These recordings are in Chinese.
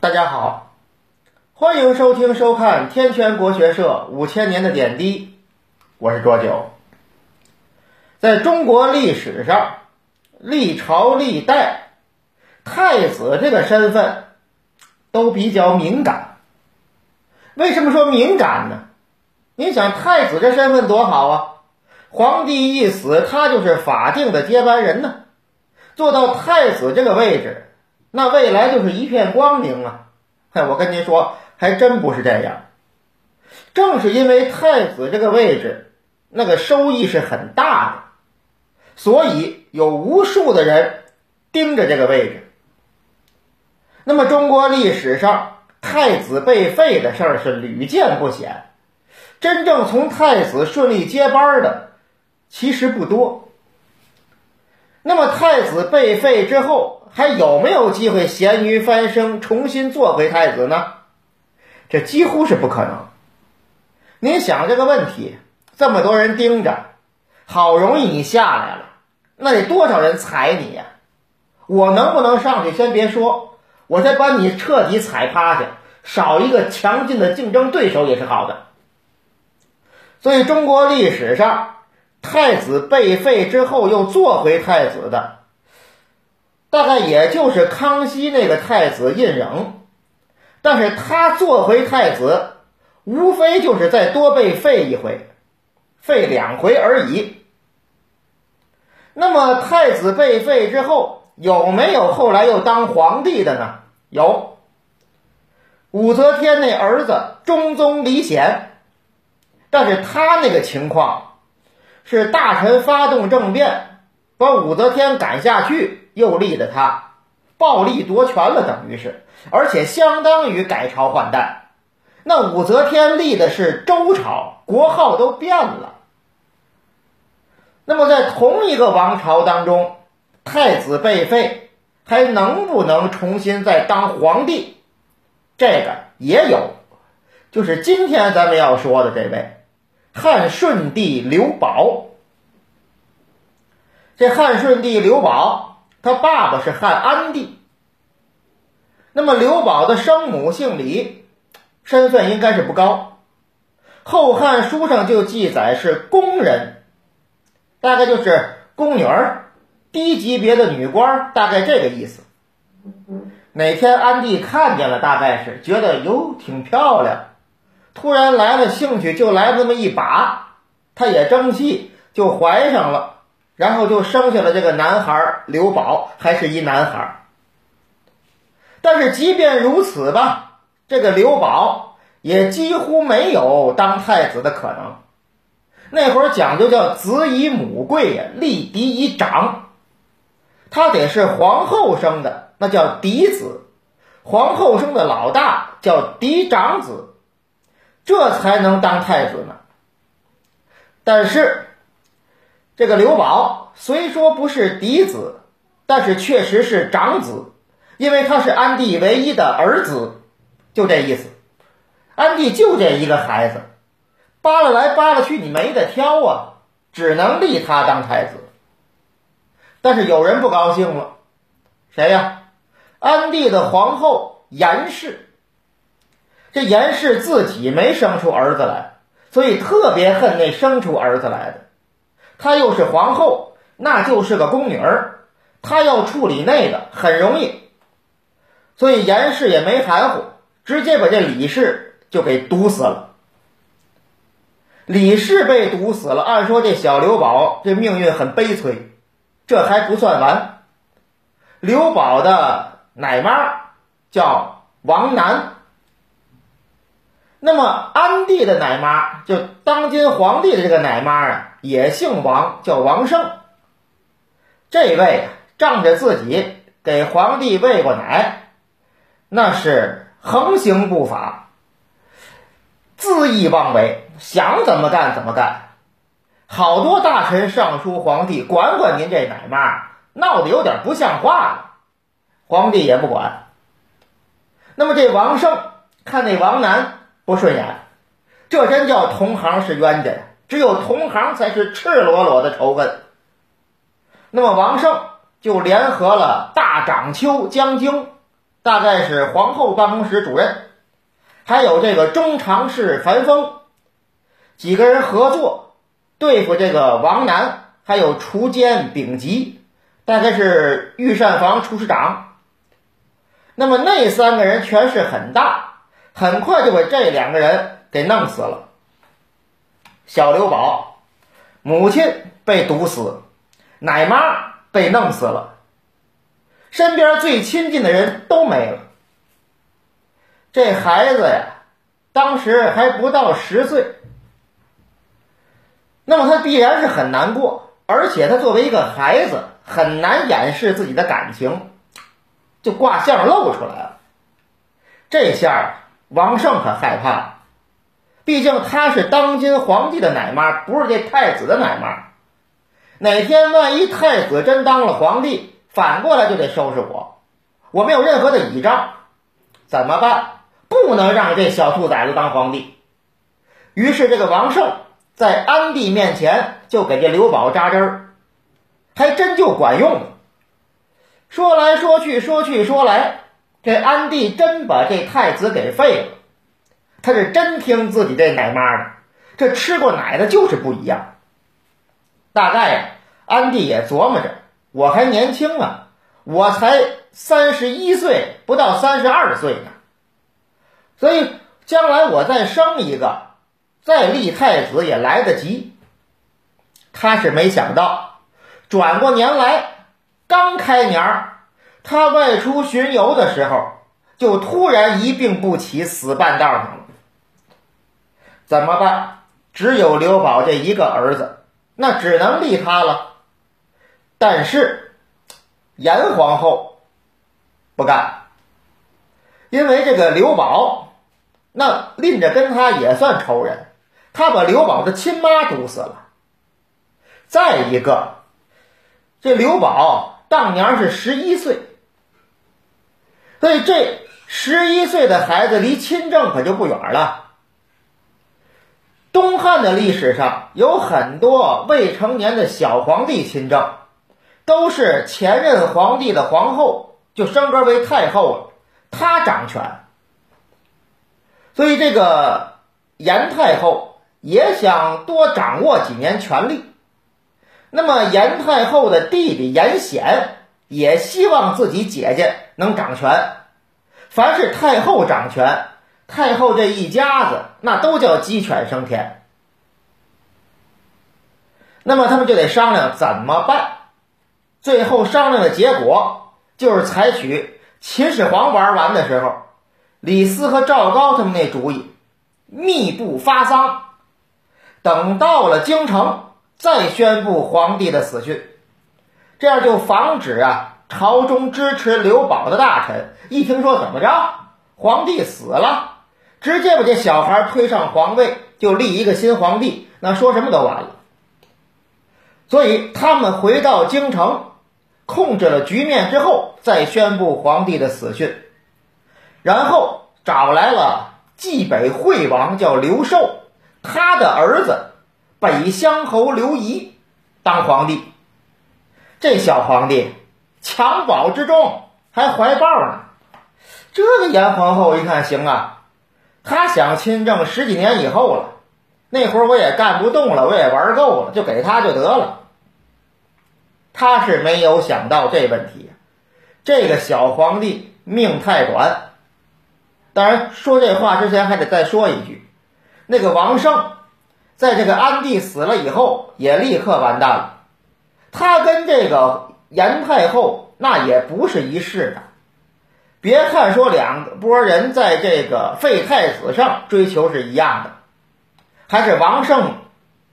大家好，欢迎收听收看天泉国学社五千年的点滴，我是卓九。在中国历史上，历朝历代，太子这个身份都比较敏感。为什么说敏感呢？你想，太子这身份多好啊！皇帝一死，他就是法定的接班人呢。做到太子这个位置。那未来就是一片光明啊！嗨，我跟您说，还真不是这样。正是因为太子这个位置，那个收益是很大的，所以有无数的人盯着这个位置。那么，中国历史上太子被废的事儿是屡见不鲜，真正从太子顺利接班的其实不多。那么，太子被废之后，还有没有机会咸鱼翻身，重新做回太子呢？这几乎是不可能。您想这个问题，这么多人盯着，好容易你下来了，那得多少人踩你呀？我能不能上去先别说，我再把你彻底踩趴下，少一个强劲的竞争对手也是好的。所以中国历史上，太子被废之后又做回太子的。大概也就是康熙那个太子胤禛，但是他做回太子，无非就是再多被废一回，废两回而已。那么太子被废之后，有没有后来又当皇帝的呢？有，武则天那儿子中宗李显，但是他那个情况是大臣发动政变，把武则天赶下去。又立的他暴力夺权了，等于是，而且相当于改朝换代。那武则天立的是周朝，国号都变了。那么在同一个王朝当中，太子被废，还能不能重新再当皇帝？这个也有，就是今天咱们要说的这位汉顺帝刘保。这汉顺帝刘保。他爸爸是汉安帝，那么刘保的生母姓李，身份应该是不高，《后汉书》上就记载是宫人，大概就是宫女儿，低级别的女官，大概这个意思。哪天安帝看见了，大概是觉得哟挺漂亮，突然来了兴趣，就来这么一把，他也争气，就怀上了。然后就生下了这个男孩刘宝，还是一男孩。但是即便如此吧，这个刘宝也几乎没有当太子的可能。那会儿讲究叫子以母贵呀，立嫡以长，他得是皇后生的，那叫嫡子；皇后生的老大叫嫡长子，这才能当太子呢。但是。这个刘宝虽说不是嫡子，但是确实是长子，因为他是安帝唯一的儿子，就这意思。安帝就这一个孩子，扒拉来扒拉去，你没得挑啊，只能立他当太子。但是有人不高兴了，谁呀？安帝的皇后严氏。这严氏自己没生出儿子来，所以特别恨那生出儿子来的。她又是皇后，那就是个宫女儿，她要处理那个很容易，所以严氏也没含糊，直接把这李氏就给毒死了。李氏被毒死了，按说这小刘宝这命运很悲催，这还不算完，刘宝的奶妈叫王楠。那么安帝的奶妈，就当今皇帝的这个奶妈啊，也姓王，叫王胜。这位啊，仗着自己给皇帝喂过奶，那是横行不法，恣意妄为，想怎么干怎么干。好多大臣上书皇帝，管管您这奶妈，闹得有点不像话了。皇帝也不管。那么这王胜看那王楠。不顺眼，这真叫同行是冤家呀！只有同行才是赤裸裸的仇恨。那么王胜就联合了大长秋将军，大概是皇后办公室主任，还有这个中常侍樊丰，几个人合作对付这个王楠，还有厨监丙吉，大概是御膳房厨师长。那么那三个人权势很大，很快就把这两个人给弄死了。小刘宝母亲被毒死，奶妈被弄死了。身边最亲近的人都没了，这孩子呀，当时还不到十岁，那么他必然是很难过，而且他作为一个孩子，很难掩饰自己的感情，就卦象露出来了。这下王胜可害怕，毕竟他是当今皇帝的奶妈，不是这太子的奶妈，哪天万一太子真当了皇帝？反过来就得收拾我，我没有任何的倚仗，怎么办？不能让这小兔崽子当皇帝。于是这个王胜在安帝面前就给这刘宝扎针儿，还真就管用了。说来说去，说去说来，这安帝真把这太子给废了。他是真听自己这奶妈的，这吃过奶的就是不一样。大概呀，安帝也琢磨着。我还年轻啊，我才三十一岁，不到三十二岁呢。所以将来我再生一个，再立太子也来得及。他是没想到，转过年来，刚开年儿，他外出巡游的时候，就突然一病不起，死半道上了。怎么办？只有刘宝这一个儿子，那只能立他了。但是，严皇后不干，因为这个刘宝，那拎着跟他也算仇人，他把刘宝的亲妈毒死了。再一个，这刘宝当年是十一岁，所以这十一岁的孩子离亲政可就不远了。东汉的历史上有很多未成年的小皇帝亲政。都是前任皇帝的皇后就升格为太后了，她掌权，所以这个严太后也想多掌握几年权力。那么严太后的弟弟严显也希望自己姐姐能掌权。凡是太后掌权，太后这一家子那都叫鸡犬升天。那么他们就得商量怎么办。最后商量的结果就是采取秦始皇玩完的时候，李斯和赵高他们那主意，密不发丧，等到了京城再宣布皇帝的死讯，这样就防止啊朝中支持刘宝的大臣一听说怎么着皇帝死了，直接把这小孩推上皇位，就立一个新皇帝，那说什么都完了。所以他们回到京城。控制了局面之后，再宣布皇帝的死讯，然后找来了冀北惠王，叫刘寿，他的儿子北乡侯刘仪当皇帝。这小皇帝襁褓之中还怀抱呢。这个严皇后一看行啊，他想亲政十几年以后了，那会儿我也干不动了，我也玩够了，就给他就得了。他是没有想到这问题，这个小皇帝命太短。当然，说这话之前还得再说一句，那个王胜，在这个安帝死了以后，也立刻完蛋了。他跟这个严太后那也不是一世的。别看说两拨人在这个废太子上追求是一样的，还是王胜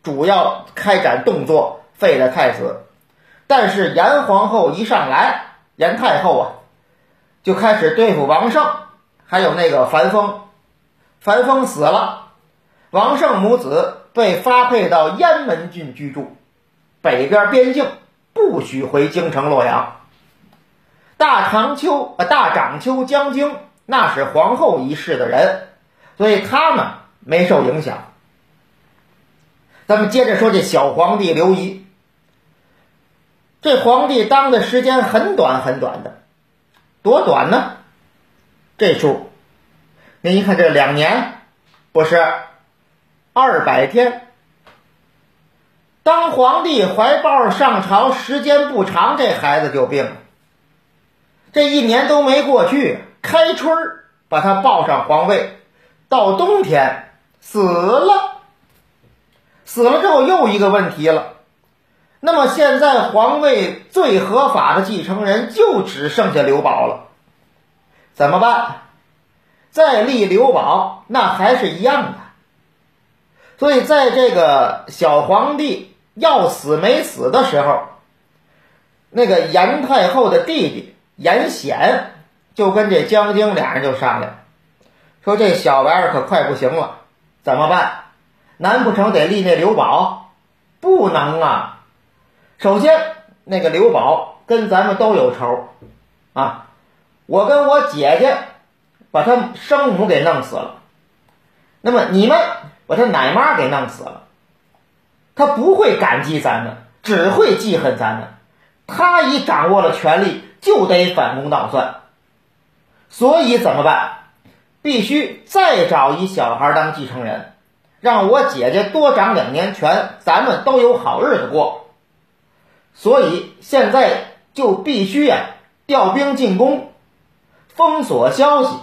主要开展动作废了太子。但是严皇后一上来，严太后啊，就开始对付王胜，还有那个樊丰。樊丰死了，王胜母子被发配到雁门郡居住，北边边境不许回京城洛阳。大长秋呃，大长秋江京那是皇后一世的人，所以他们没受影响。咱们接着说这小皇帝刘仪。这皇帝当的时间很短很短的，多短呢？这数，您一看这两年，不是二百天。皇帝怀抱上朝时间不长，这孩子就病了。这一年都没过去，开春把他抱上皇位，到冬天死了。死了之后又一个问题了，那么现在皇位最合法的继承人就只剩下刘宝了，怎么办？再立刘宝那还是一样的。所以在这个小皇帝要死没死的时候，那个严太后的弟弟严显就跟这江京俩人就商量，说这小玩意儿可快不行了，怎么办？难不成得立那刘宝？不能啊！首先，那个刘宝跟咱们都有仇啊！我跟我姐姐把他生母给弄死了，那么你们把他奶妈给弄死了，他不会感激咱们，只会记恨咱们。他一掌握了权力，就得反攻倒算。所以怎么办？必须再找一小孩当继承人。让我姐姐多掌两年权，咱们都有好日子过。所以现在就必须呀，调兵进攻，封锁消息，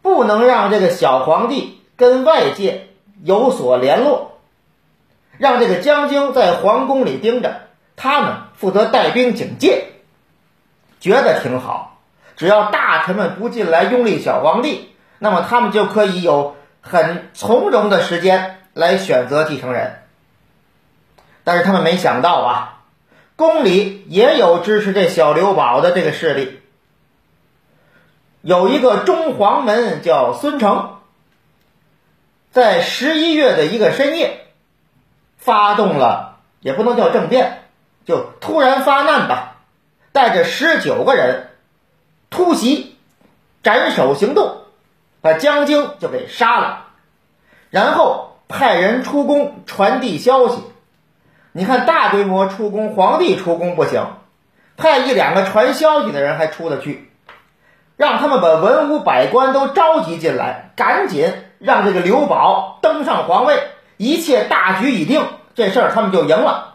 不能让这个小皇帝跟外界有所联络，让这个江京在皇宫里盯着，他们负责带兵警戒。觉得挺好，只要大臣们不进来拥立小皇帝，那么他们就可以有。很从容的时间来选择继承人，但是他们没想到啊，宫里也有支持这小刘宝的这个势力。有一个中黄门叫孙成，在十一月的一个深夜，发动了也不能叫政变，就突然发难吧，带着十九个人突袭，斩首行动。把江京就给杀了，然后派人出宫传递消息。你看，大规模出宫，皇帝出宫不行，派一两个传消息的人还出得去，让他们把文武百官都召集进来，赶紧让这个刘宝登上皇位，一切大局已定，这事儿他们就赢了。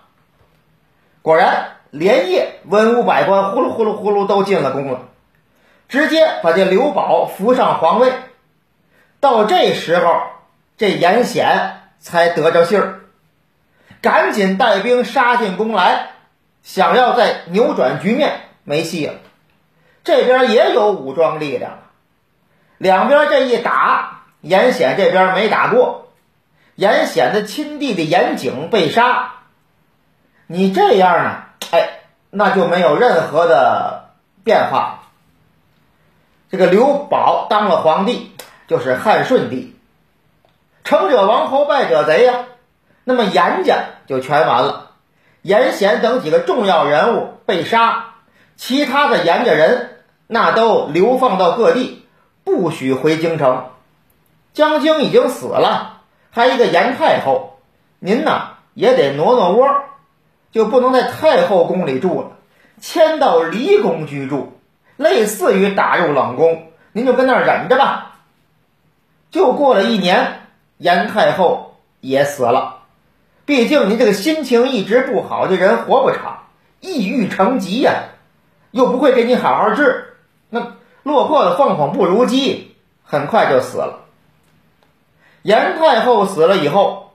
果然，连夜文武百官呼噜呼噜呼噜都进了宫了，直接把这刘宝扶上皇位。到这时候，这严显才得着信儿，赶紧带兵杀进宫来，想要再扭转局面，没戏了。这边也有武装力量，两边这一打，严显这边没打过，严显的亲弟弟严景被杀。你这样呢，哎，那就没有任何的变化。这个刘宝当了皇帝。就是汉顺帝，成者王侯，败者贼呀。那么严家就全完了，严显等几个重要人物被杀，其他的严家人那都流放到各地，不许回京城。江京已经死了，还一个严太后，您呢也得挪挪窝，就不能在太后宫里住了，迁到离宫居住，类似于打入冷宫，您就跟那儿忍着吧。就过了一年，严太后也死了。毕竟您这个心情一直不好，这人活不长，抑郁成疾呀，又不会给你好好治，那落魄的凤凰不如鸡，很快就死了。严太后死了以后，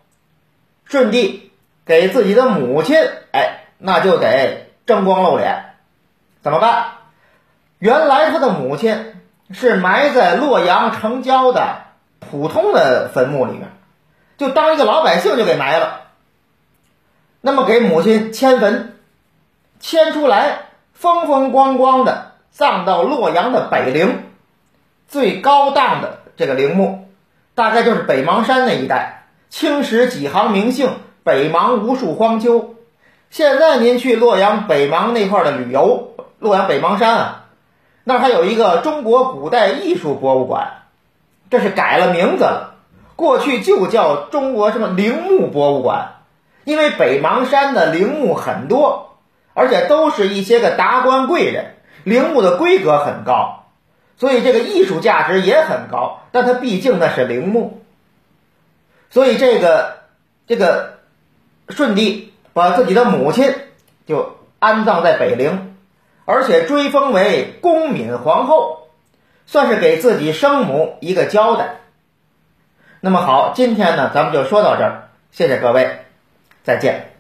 顺帝给自己的母亲，哎，那就得争光露脸，怎么办？原来他的母亲是埋在洛阳城郊的。普通的坟墓里面，就当一个老百姓就给埋了。那么给母亲迁坟，迁出来，风风光光的葬到洛阳的北陵，最高档的这个陵墓，大概就是北邙山那一带，青史几行名姓，北邙无数荒丘。现在您去洛阳北邙那块的旅游，洛阳北邙山啊，那还有一个中国古代艺术博物馆。这是改了名字了，过去就叫中国什么陵墓博物馆，因为北邙山的陵墓很多，而且都是一些个达官贵人，陵墓的规格很高，所以这个艺术价值也很高。但它毕竟那是陵墓，所以这个这个舜帝把自己的母亲就安葬在北陵，而且追封为恭敏皇后，算是给自己生母一个交代。那么好，今天呢，咱们就说到这儿，谢谢各位，再见。